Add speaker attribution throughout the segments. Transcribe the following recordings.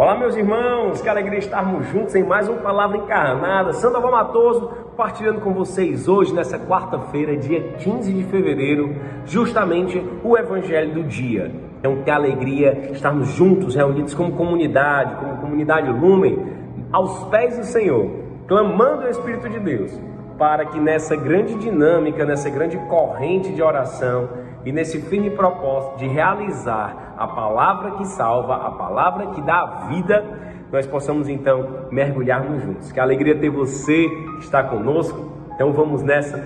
Speaker 1: Olá, meus irmãos, que alegria estarmos juntos em mais uma palavra encarnada. Sandoval Matoso partilhando com vocês hoje, nessa quarta-feira, dia 15 de fevereiro, justamente o Evangelho do dia. Então, que alegria estarmos juntos, reunidos como comunidade, como comunidade Lumen, aos pés do Senhor, clamando ao Espírito de Deus, para que nessa grande dinâmica, nessa grande corrente de oração, e nesse firme propósito de realizar a palavra que salva, a palavra que dá vida, nós possamos então mergulharmos juntos. Que alegria ter você que está conosco. Então vamos nessa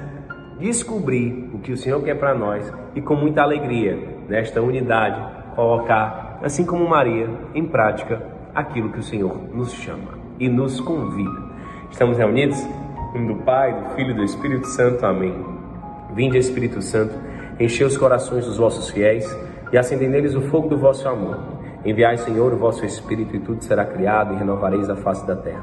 Speaker 1: descobrir o que o Senhor quer para nós e com muita alegria nesta unidade colocar, assim como Maria, em prática aquilo que o Senhor nos chama e nos convida. Estamos reunidos em nome do Pai, do Filho e do Espírito Santo. Amém. Vinde Espírito Santo enchei os corações dos vossos fiéis e acendei neles o fogo do vosso amor. Enviai, Senhor, o vosso Espírito e tudo será criado e renovareis a face da terra.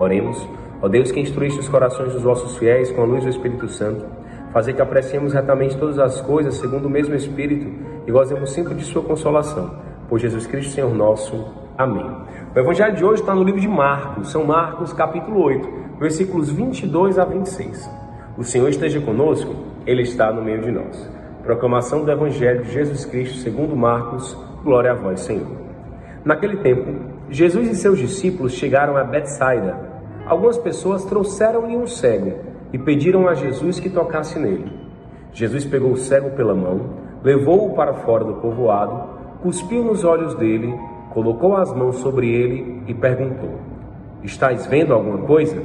Speaker 1: Oremos, ó Deus que instruíste os corações dos vossos fiéis com a luz do Espírito Santo, fazer que apreciemos retamente todas as coisas segundo o mesmo Espírito e gozemos sempre de sua consolação. Por Jesus Cristo, Senhor nosso. Amém. O Evangelho de hoje está no livro de Marcos, São Marcos, capítulo 8, versículos 22 a 26. O Senhor esteja conosco, Ele está no meio de nós. Proclamação do Evangelho de Jesus Cristo segundo Marcos. Glória a vós, Senhor. Naquele tempo, Jesus e seus discípulos chegaram a Betsaida. Algumas pessoas trouxeram-lhe um cego e pediram a Jesus que tocasse nele. Jesus pegou o cego pela mão, levou-o para fora do povoado, cuspiu nos olhos dele, colocou as mãos sobre ele e perguntou: Estás vendo alguma coisa?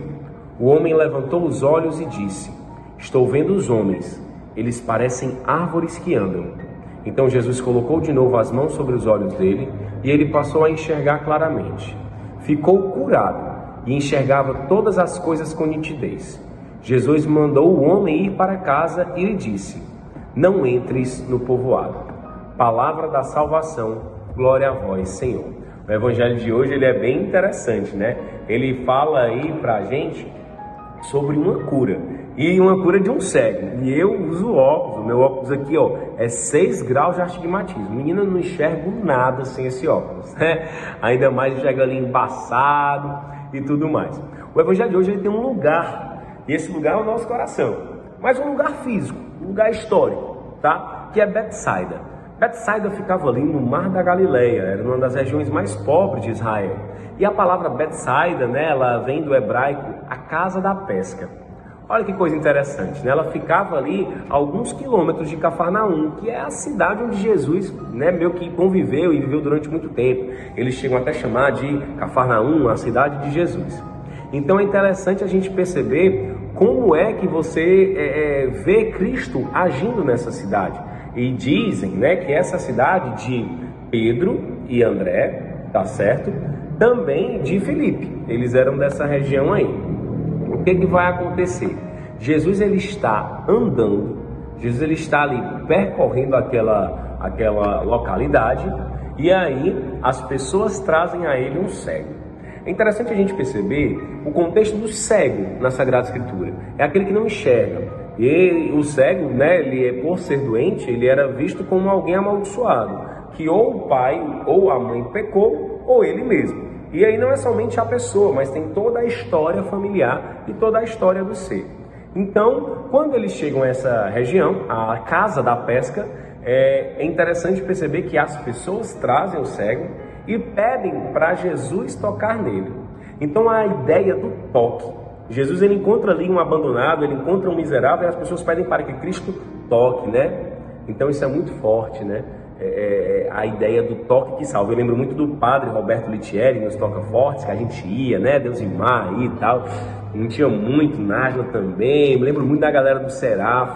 Speaker 1: O homem levantou os olhos e disse: Estou vendo os homens eles parecem árvores que andam. Então Jesus colocou de novo as mãos sobre os olhos dele e ele passou a enxergar claramente. Ficou curado e enxergava todas as coisas com nitidez. Jesus mandou o homem ir para casa e lhe disse: Não entres no povoado. Palavra da salvação, glória a vós, Senhor. O evangelho de hoje ele é bem interessante, né? Ele fala aí para a gente sobre uma cura e uma cura de um cego. E eu uso óculos, o meu óculos aqui, ó, é 6 graus de astigmatismo. Menina, não enxergo nada sem esse óculos, né? Ainda mais enxerga ali embaçado e tudo mais. O evangelho de hoje ele tem um lugar, e esse lugar é o nosso coração. Mas um lugar físico, um lugar histórico, tá? Que é Betsaida. Betsaida ficava ali no Mar da Galileia, era uma das regiões mais pobres de Israel. E a palavra Betsaida, né, ela vem do hebraico a casa da pesca. Olha que coisa interessante, né? Ela ficava ali alguns quilômetros de Cafarnaum, que é a cidade onde Jesus, né, meio que conviveu e viveu durante muito tempo. Eles chegam até a chamar de Cafarnaum, a cidade de Jesus. Então é interessante a gente perceber como é que você é, é, vê Cristo agindo nessa cidade. E dizem, né, que essa cidade de Pedro e André, tá certo? Também de Filipe. Eles eram dessa região aí o que, que vai acontecer? Jesus ele está andando, Jesus ele está ali percorrendo aquela, aquela localidade e aí as pessoas trazem a ele um cego. É interessante a gente perceber o contexto do cego na Sagrada Escritura. É aquele que não enxerga. E o cego, né, ele é, por ser doente, ele era visto como alguém amaldiçoado, que ou o pai ou a mãe pecou, ou ele mesmo. E aí não é somente a pessoa, mas tem toda a história familiar e toda a história do ser. Então, quando eles chegam a essa região, a casa da pesca, é, é interessante perceber que as pessoas trazem o cego e pedem para Jesus tocar nele. Então, a ideia do toque. Jesus ele encontra ali um abandonado, ele encontra um miserável e as pessoas pedem para que Cristo toque, né? Então, isso é muito forte, né? É, é, a ideia do toque que salva. Eu lembro muito do padre Roberto Litieri nos Toca Fortes, que a gente ia, né? Deus e Mar aí e tal. Não tinha muito, Nájila também. Me lembro muito da galera do Seraf,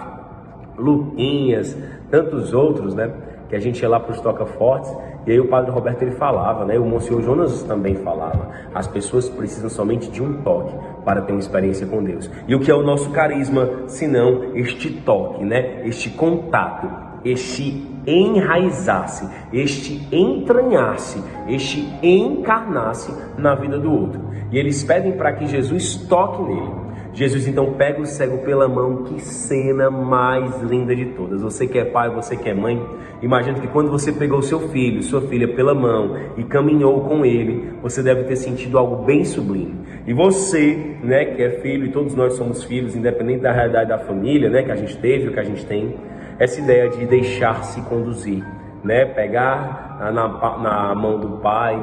Speaker 1: Luquinhas, tantos outros, né? Que a gente ia lá para os Toca Fortes. E aí o padre Roberto ele falava, né? O Monsenhor Jonas também falava. As pessoas precisam somente de um toque para ter uma experiência com Deus. E o que é o nosso carisma, senão este toque, né? Este contato, este enraizasse, este entranhasse, este encarnasse na vida do outro. E eles pedem para que Jesus toque nele. Jesus então pega o cego pela mão, que cena mais linda de todas. Você que é pai, você que é mãe, imagina que quando você pegou seu filho, sua filha pela mão e caminhou com ele, você deve ter sentido algo bem sublime. E você, né, que é filho e todos nós somos filhos, independente da realidade da família, né, que a gente teve ou que a gente tem, essa ideia de deixar-se conduzir, né, pegar na, na mão do pai,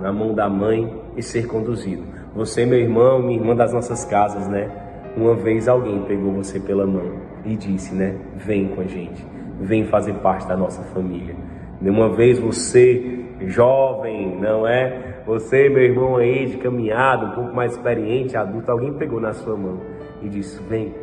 Speaker 1: na mão da mãe e ser conduzido. Você, meu irmão, minha irmã das nossas casas, né? Uma vez alguém pegou você pela mão e disse, né? Vem com a gente, vem fazer parte da nossa família. Uma vez você, jovem, não é? Você, meu irmão aí de caminhada, um pouco mais experiente, adulto, alguém pegou na sua mão e disse: Vem,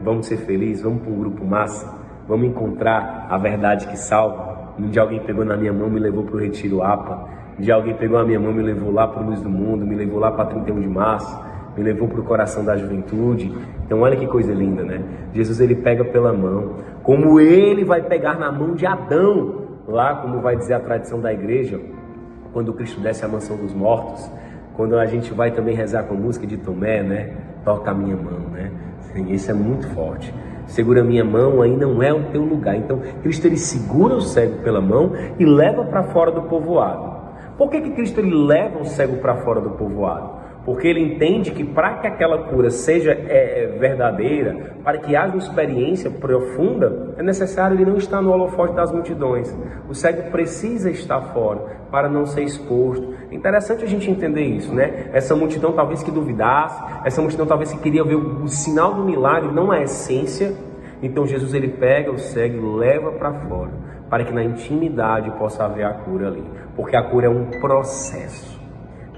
Speaker 1: vamos ser felizes, vamos para um grupo massa, vamos encontrar a verdade que salva. Um dia alguém pegou na minha mão, me levou para o Retiro APA de alguém pegou a minha mão, me levou lá para o Luz do Mundo, me levou lá para 31 de março, me levou para o coração da juventude. Então olha que coisa linda, né? Jesus ele pega pela mão, como ele vai pegar na mão de Adão, lá como vai dizer a tradição da igreja, quando Cristo desce à mansão dos mortos, quando a gente vai também rezar com a música de Tomé, né? Toca a minha mão, né? Isso é muito forte. Segura a minha mão, aí não é o teu lugar. Então, Cristo ele segura o cego pela mão e leva para fora do povoado. Por que, que Cristo ele leva o cego para fora do povoado? Porque ele entende que para que aquela cura seja é, é, verdadeira, para que haja uma experiência profunda, é necessário ele não estar no holofote das multidões. O cego precisa estar fora para não ser exposto. É interessante a gente entender isso, né? Essa multidão talvez que duvidasse, essa multidão talvez que queria ver o, o sinal do milagre, não a essência. Então Jesus ele pega o cego e leva para fora para que na intimidade possa haver a cura ali, porque a cura é um processo.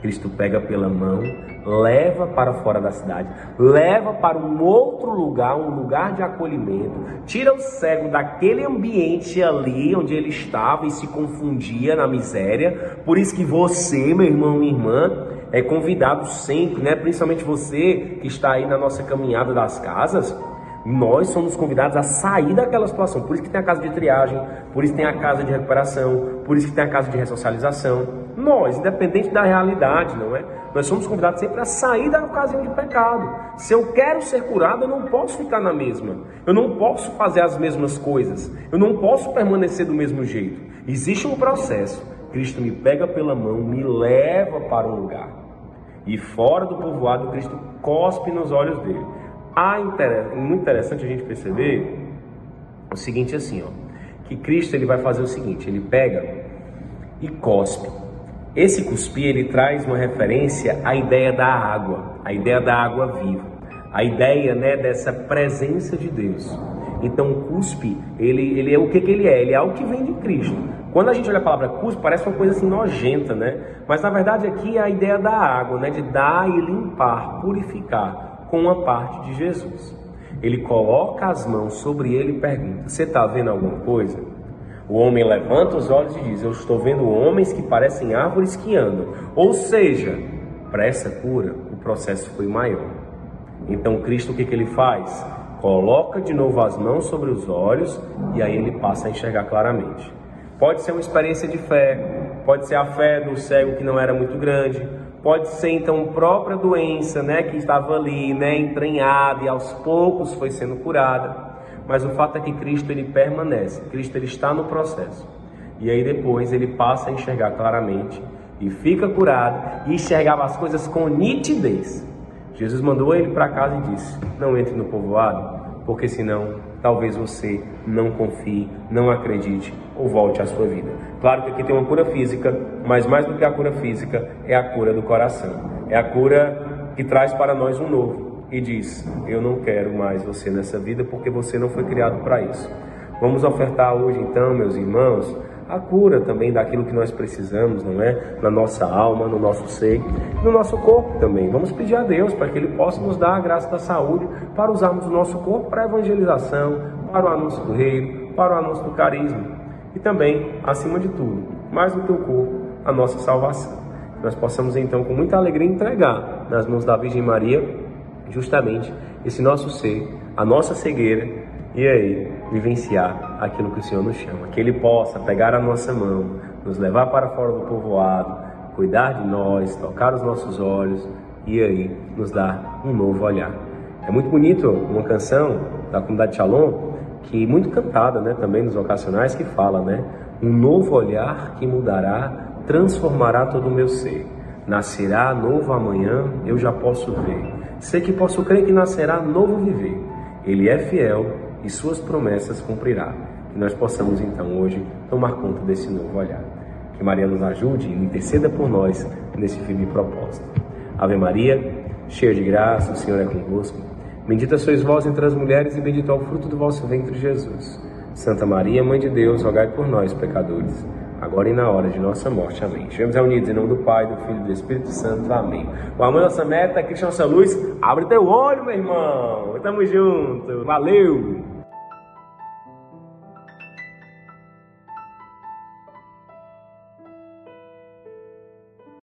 Speaker 1: Cristo pega pela mão, leva para fora da cidade, leva para um outro lugar, um lugar de acolhimento, tira o cego daquele ambiente ali onde ele estava e se confundia na miséria. Por isso que você, meu irmão e irmã, é convidado sempre, né? Principalmente você que está aí na nossa caminhada das casas, nós somos convidados a sair daquela situação. Por isso que tem a casa de triagem, por isso que tem a casa de recuperação, por isso que tem a casa de ressocialização. Nós, independente da realidade, não é? Nós somos convidados sempre a sair da ocasião de pecado. Se eu quero ser curado, eu não posso ficar na mesma. Eu não posso fazer as mesmas coisas. Eu não posso permanecer do mesmo jeito. Existe um processo. Cristo me pega pela mão, me leva para um lugar. E fora do povoado, Cristo cospe nos olhos dele. Ah, muito interessante a gente perceber o seguinte assim, ó, que Cristo ele vai fazer o seguinte, ele pega e cospe. Esse cuspir ele traz uma referência à ideia da água, a ideia da água viva, a ideia né dessa presença de Deus. Então, o cuspe, ele, ele é o que, que ele é? Ele é algo que vem de Cristo. Quando a gente olha a palavra cuspe, parece uma coisa assim nojenta, né? Mas na verdade aqui é a ideia da água, né? De dar e limpar, purificar com a parte de Jesus. Ele coloca as mãos sobre ele e pergunta: Você está vendo alguma coisa? O homem levanta os olhos e diz: Eu estou vendo homens que parecem árvores que andam. Ou seja, para essa cura, o processo foi maior. Então, Cristo, o que, que ele faz? Coloca de novo as mãos sobre os olhos e aí ele passa a enxergar claramente. Pode ser uma experiência de fé, pode ser a fé do cego que não era muito grande, Pode ser então própria doença, né, que estava ali, né, entranhada e aos poucos foi sendo curada. Mas o fato é que Cristo ele permanece, Cristo ele está no processo. E aí depois ele passa a enxergar claramente e fica curado e enxergava as coisas com nitidez. Jesus mandou ele para casa e disse: Não entre no povoado, porque senão talvez você não confie, não acredite ou volte à sua vida. Claro que aqui tem uma cura física, mas mais do que a cura física, é a cura do coração. É a cura que traz para nós um novo e diz: Eu não quero mais você nessa vida porque você não foi criado para isso. Vamos ofertar hoje, então, meus irmãos, a cura também daquilo que nós precisamos, não é? Na nossa alma, no nosso ser, no nosso corpo também. Vamos pedir a Deus para que Ele possa nos dar a graça da saúde para usarmos o nosso corpo para a evangelização, para o anúncio do reino, para o anúncio do carisma e também, acima de tudo, mais do que o corpo, a nossa salvação. Nós possamos então, com muita alegria, entregar nas mãos da Virgem Maria, justamente esse nosso ser, a nossa cegueira, e aí vivenciar aquilo que o Senhor nos chama. Que Ele possa pegar a nossa mão, nos levar para fora do povoado, cuidar de nós, tocar os nossos olhos e aí nos dar um novo olhar. É muito bonito uma canção da comunidade Shalom, que muito cantada, né, também nos vocacionais, que fala, né, um novo olhar que mudará, transformará todo o meu ser. Nascerá novo amanhã, eu já posso ver. Sei que posso crer que nascerá novo viver. Ele é fiel e suas promessas cumprirá. Que nós possamos então hoje tomar conta desse novo olhar. Que Maria nos ajude e interceda por nós nesse firme propósito. Ave Maria, cheia de graça, o Senhor é convosco. Bendita sois vós entre as mulheres e bendito é o fruto do vosso ventre, Jesus. Santa Maria, Mãe de Deus, rogai por nós, pecadores, agora e na hora de nossa morte. Amém. Estivemos reunidos em nome do Pai, do Filho e do Espírito Santo. Amém. O amor nossa meta, Cristo nossa luz. Abre teu olho, meu irmão. Tamo junto. Valeu!